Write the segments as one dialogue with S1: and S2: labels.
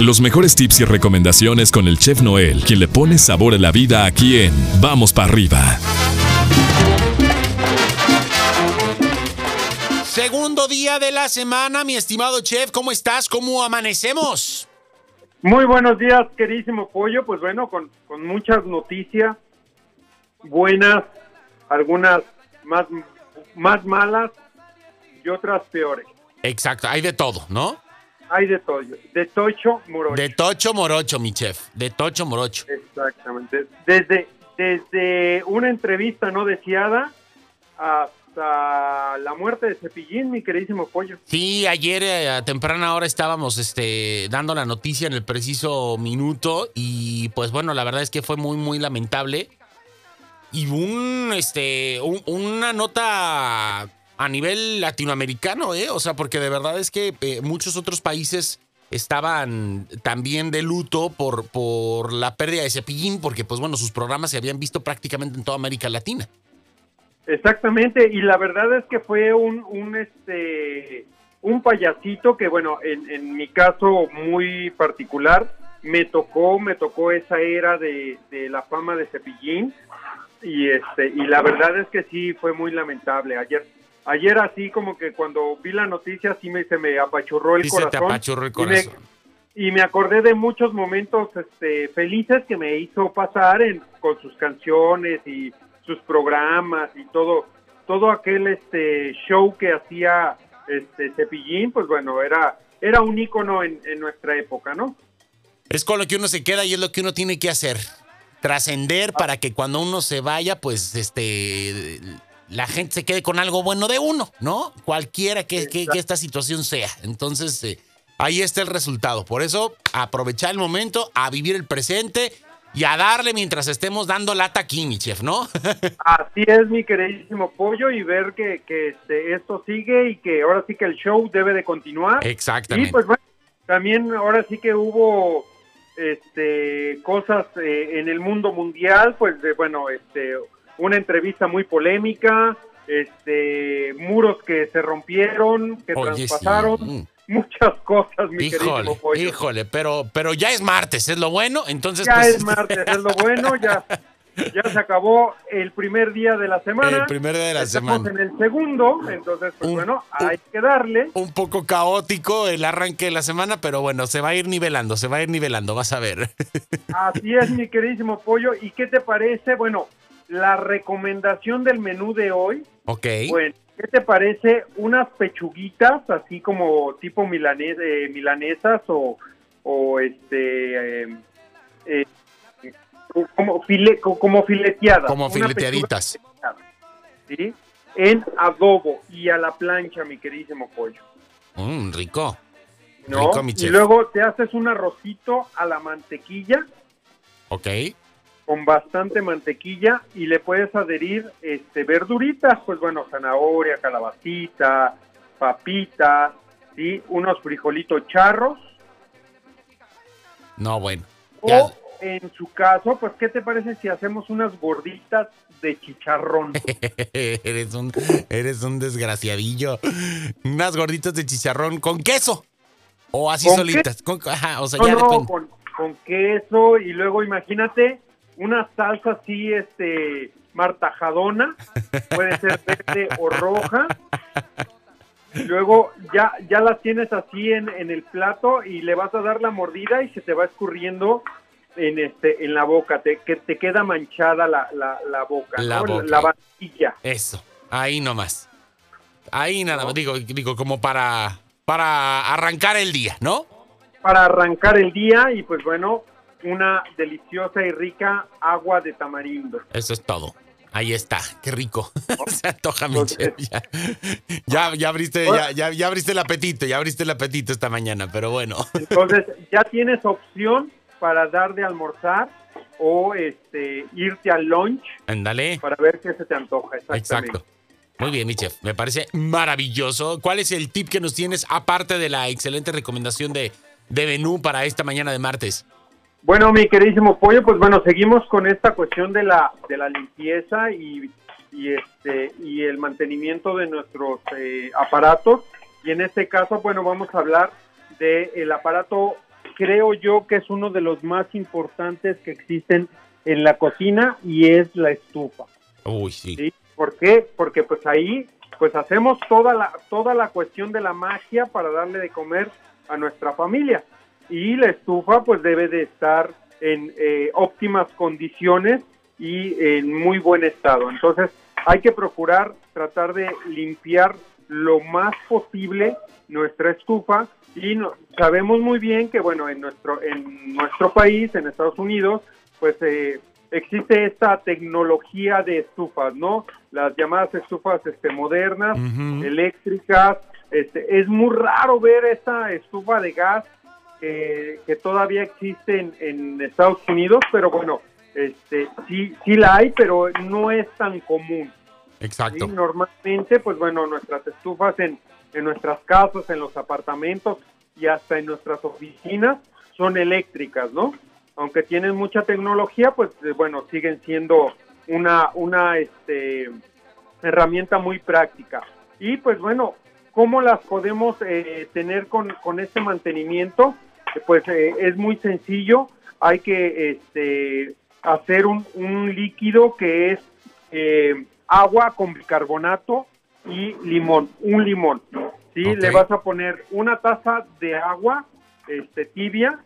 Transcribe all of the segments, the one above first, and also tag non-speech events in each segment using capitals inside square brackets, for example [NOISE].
S1: Los mejores tips y recomendaciones con el chef Noel, quien le pone sabor a la vida aquí en Vamos para arriba.
S2: Segundo día de la semana, mi estimado chef, ¿cómo estás? ¿Cómo amanecemos?
S3: Muy buenos días, queridísimo pollo. Pues bueno, con, con muchas noticias buenas, algunas más, más malas y otras peores.
S2: Exacto, hay de todo, ¿no?
S3: Hay de todo, de tocho morocho.
S2: De tocho morocho, mi chef, de tocho morocho.
S3: Exactamente. Desde, desde una entrevista no deseada hasta la muerte de Cepillín, mi queridísimo pollo.
S2: Sí, ayer eh, a temprana hora estábamos este, dando la noticia en el preciso minuto y pues bueno, la verdad es que fue muy, muy lamentable. Y un, este, una nota a nivel latinoamericano, ¿eh? O sea, porque de verdad es que eh, muchos otros países estaban también de luto por, por la pérdida de Cepillín, porque pues bueno, sus programas se habían visto prácticamente en toda América Latina.
S3: Exactamente, y la verdad es que fue un, un este un payasito que bueno, en, mi caso muy particular, me tocó, me tocó esa era de, de la fama de Cepillín, y este, y la verdad es que sí fue muy lamentable. Ayer ayer así como que cuando vi la noticia sí me, se me apachurró el corazón.
S2: Se te apachurró el corazón.
S3: Y me, acordé de muchos momentos este, felices que me hizo pasar en, con sus canciones y sus programas y todo, todo aquel este show que hacía este Cepillín, pues bueno, era, era un ícono en, en nuestra época, ¿no?
S2: Es con lo que uno se queda y es lo que uno tiene que hacer. Trascender para que cuando uno se vaya, pues este la gente se quede con algo bueno de uno, ¿no? Cualquiera que, que, esta situación sea. Entonces, eh, ahí está el resultado. Por eso, aprovechar el momento, a vivir el presente y a darle mientras estemos dando lata aquí, mi chef, ¿no? [LAUGHS]
S3: Así es, mi queridísimo pollo, y ver que, que este, esto sigue y que ahora sí que el show debe de continuar.
S2: Exactamente.
S3: Y pues bueno, también ahora sí que hubo este cosas eh, en el mundo mundial, pues de, bueno, este una entrevista muy polémica, este, muros que se rompieron, que traspasaron. Mm. Muchas cosas, mi
S2: híjole,
S3: pollo.
S2: Híjole, pero, pero ya es martes, es lo bueno, entonces
S3: Ya
S2: pues,
S3: es martes, es lo bueno, ya, [LAUGHS] ya se acabó el primer día de la semana.
S2: El primer día de la
S3: Estamos
S2: semana.
S3: en el segundo, entonces, pues bueno, hay que darle.
S2: Un poco caótico el arranque de la semana, pero bueno, se va a ir nivelando, se va a ir nivelando, vas a ver.
S3: Así es, mi queridísimo pollo. ¿Y qué te parece? Bueno, la recomendación del menú de hoy.
S2: Ok.
S3: Bueno, ¿qué te parece? Unas pechuguitas, así como tipo eh, milanesas o, o este. Eh, eh, como, file, como fileteadas.
S2: Como fileteaditas.
S3: ¿Sí? En adobo y a la plancha, mi queridísimo pollo.
S2: Mmm, rico.
S3: ¿No?
S2: Rico, mi
S3: y luego te haces un arrocito a la mantequilla
S2: Ok.
S3: Con bastante mantequilla y le puedes adherir este verduritas, pues bueno, zanahoria, calabacita, papita, ¿sí? unos frijolitos charros
S2: No, bueno. Ya-
S3: o en su caso, pues ¿qué te parece si hacemos unas gorditas de chicharrón? [LAUGHS]
S2: eres un eres un desgraciadillo. Unas gorditas de chicharrón con queso. O así
S3: ¿Con
S2: solitas. Con- ajá, o sea,
S3: No,
S2: ya
S3: no,
S2: depende.
S3: con, con queso y luego imagínate una salsa así, este, martajadona, puede ser verde o roja. Y luego ya, ya las tienes así en, en el plato y le vas a dar la mordida y se te va escurriendo en este en la boca, te, que te queda manchada la, la, la boca,
S2: La
S3: ¿no?
S2: boca.
S3: la vajilla.
S2: Eso. Ahí nomás. Ahí nada más. Digo, digo, como para, para arrancar el día, ¿no?
S3: Para arrancar el día y pues bueno, una deliciosa y rica agua de tamarindo.
S2: Eso es todo. Ahí está, qué rico. [LAUGHS] Se antoja mi
S3: Entonces-
S2: chef. Ya, ya, ya abriste, ya, ya, ya abriste el apetito, ya abriste el apetito esta mañana, pero bueno.
S3: Entonces, ya tienes opción para dar de almorzar o este irte al lunch
S2: Ándale.
S3: para ver qué se te antoja.
S2: Exacto. Muy bien, mi chef. Me parece maravilloso. ¿Cuál es el tip que nos tienes, aparte de la excelente recomendación de, de menú para esta mañana de martes?
S3: Bueno, mi queridísimo pollo, pues bueno, seguimos con esta cuestión de la de la limpieza y, y este y el mantenimiento de nuestros eh, aparatos y en este caso, bueno, vamos a hablar del el aparato creo yo que es uno de los más importantes que existen en la cocina y es la estufa.
S2: Uy, sí.
S3: ¿sí? ¿Por qué? Porque pues ahí pues hacemos toda la toda la cuestión de la magia para darle de comer a nuestra familia y la estufa pues debe de estar en eh, óptimas condiciones y en muy buen estado. Entonces hay que procurar tratar de limpiar lo más posible nuestra estufa y no, sabemos muy bien que bueno en nuestro en nuestro país en Estados Unidos pues eh, existe esta tecnología de estufas no las llamadas estufas este modernas eléctricas este es muy raro ver esta estufa de gas que, que todavía existe en, en Estados Unidos pero bueno este sí sí la hay pero no es tan común
S2: Exacto.
S3: Sí, normalmente, pues bueno, nuestras estufas en, en nuestras casas, en los apartamentos y hasta en nuestras oficinas son eléctricas, ¿no? Aunque tienen mucha tecnología, pues eh, bueno, siguen siendo una, una este, herramienta muy práctica. Y pues bueno, ¿cómo las podemos eh, tener con, con este mantenimiento? Pues eh, es muy sencillo, hay que este, hacer un, un líquido que es eh, agua con bicarbonato y limón, un limón. ¿sí? Le vas a poner una taza de agua este, tibia,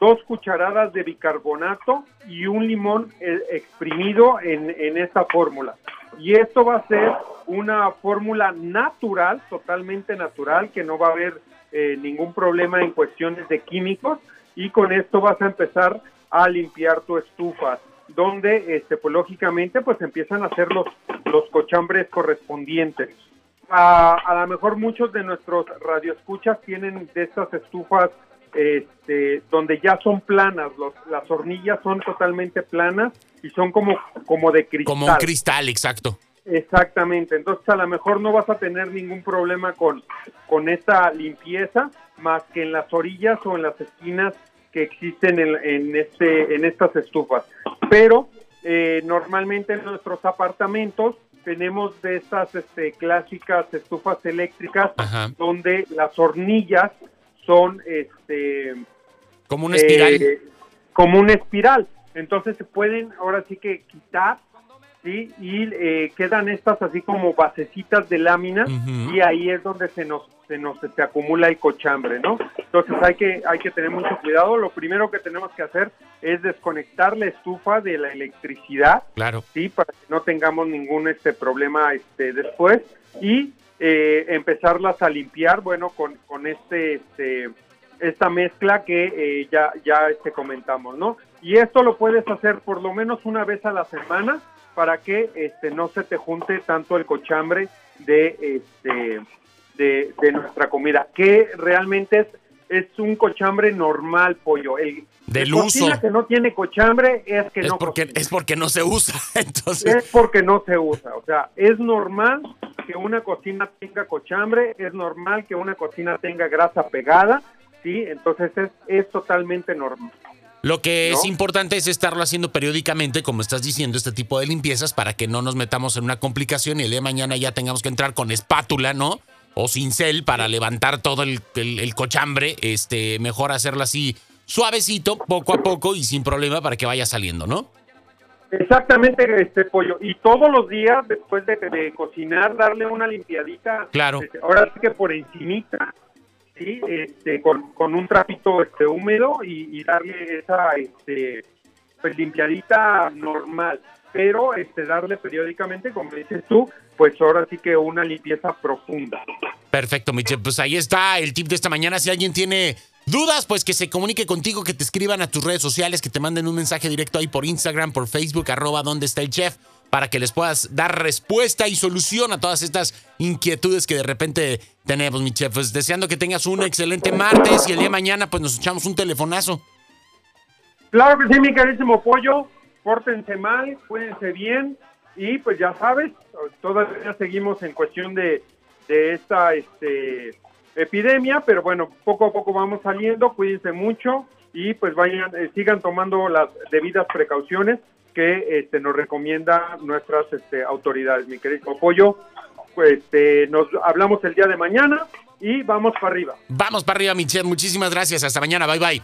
S3: dos cucharadas de bicarbonato y un limón eh, exprimido en, en esta fórmula. Y esto va a ser una fórmula natural, totalmente natural, que no va a haber eh, ningún problema en cuestiones de químicos. Y con esto vas a empezar a limpiar tu estufa, donde, este, pues lógicamente, pues empiezan a hacer los, los cochambres correspondientes. A, a lo mejor muchos de nuestros radioescuchas tienen de estas estufas este, donde ya son planas, los, las hornillas son totalmente planas y son como, como de cristal.
S2: Como un cristal, exacto.
S3: Exactamente, entonces a lo mejor no vas a tener ningún problema con, con esta limpieza, más que en las orillas o en las esquinas que existen en, en este, en estas estufas. Pero eh, normalmente en nuestros apartamentos tenemos de estas este, clásicas estufas eléctricas
S2: Ajá.
S3: donde las hornillas son este
S2: Como una espiral.
S3: eh, como una espiral. Entonces se pueden ahora sí que quitar, ¿sí? Y eh, quedan estas así como basecitas de lámina y ahí es donde se nos se nos se acumula el cochambre, ¿no? Entonces hay que hay que tener mucho cuidado. Lo primero que tenemos que hacer es desconectar la estufa de la electricidad
S2: Claro.
S3: sí para que no tengamos ningún este problema este después y eh, empezarlas a limpiar bueno con, con este este esta mezcla que eh, ya ya este comentamos no y esto lo puedes hacer por lo menos una vez a la semana para que este no se te junte tanto el cochambre de este de, de nuestra comida que realmente es es un cochambre normal pollo el
S2: Del uso.
S3: que no tiene cochambre es que
S2: Es
S3: no
S2: porque,
S3: cocina
S2: es porque no se usa. [LAUGHS] Entonces,
S3: es porque no se usa. O sea, es normal que una cocina tenga cochambre, es normal que una cocina tenga grasa pegada, ¿sí? Entonces es, es totalmente normal.
S2: Lo que
S3: ¿No?
S2: es importante es estarlo haciendo periódicamente, como estás diciendo, este tipo de limpiezas para que no nos metamos en una complicación y el día de mañana ya tengamos que entrar con espátula, ¿no? O cincel para levantar todo el, el- el cochambre. Este, mejor hacerlo así suavecito, poco a poco y sin problema para que vaya saliendo, ¿no?
S3: Exactamente, este pollo. Y todos los días, después de, de cocinar, darle una limpiadita.
S2: Claro.
S3: este, ahora sí que por encimita, Este, con, un trapito este, húmedo y, y darle esa este, pues, limpiadita normal. Pero este, darle periódicamente, como dices tú, pues ahora sí que una limpieza profunda.
S2: Perfecto, Michelle. Pues ahí está el tip de esta mañana. Si alguien tiene dudas, pues que se comunique contigo, que te escriban a tus redes sociales, que te manden un mensaje directo ahí por Instagram, por Facebook, arroba donde está el chef, para que les puedas dar respuesta y solución a todas estas inquietudes que de repente tenemos, mi chef. Pues deseando que tengas un excelente martes y el día de mañana pues nos echamos un telefonazo.
S3: Claro que sí, mi carísimo pollo. Pórtense mal, cuídense bien. Y pues ya sabes, todavía seguimos en cuestión de, de esta este, epidemia, pero bueno, poco a poco vamos saliendo. Cuídense mucho y pues vayan, eh, sigan tomando las debidas precauciones que este, nos recomienda nuestras este, autoridades. Mi querido pollo, pues nos hablamos el día de mañana y vamos para arriba.
S2: Vamos para arriba, mi chef. Muchísimas gracias. Hasta mañana. Bye, bye.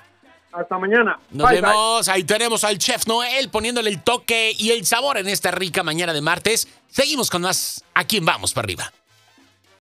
S3: Hasta mañana.
S2: Nos
S3: Bye, bye.
S2: vemos. Ahí tenemos al chef Noel poniéndole el toque y el sabor en esta rica mañana de martes. Seguimos con más. ¿A quién vamos para arriba?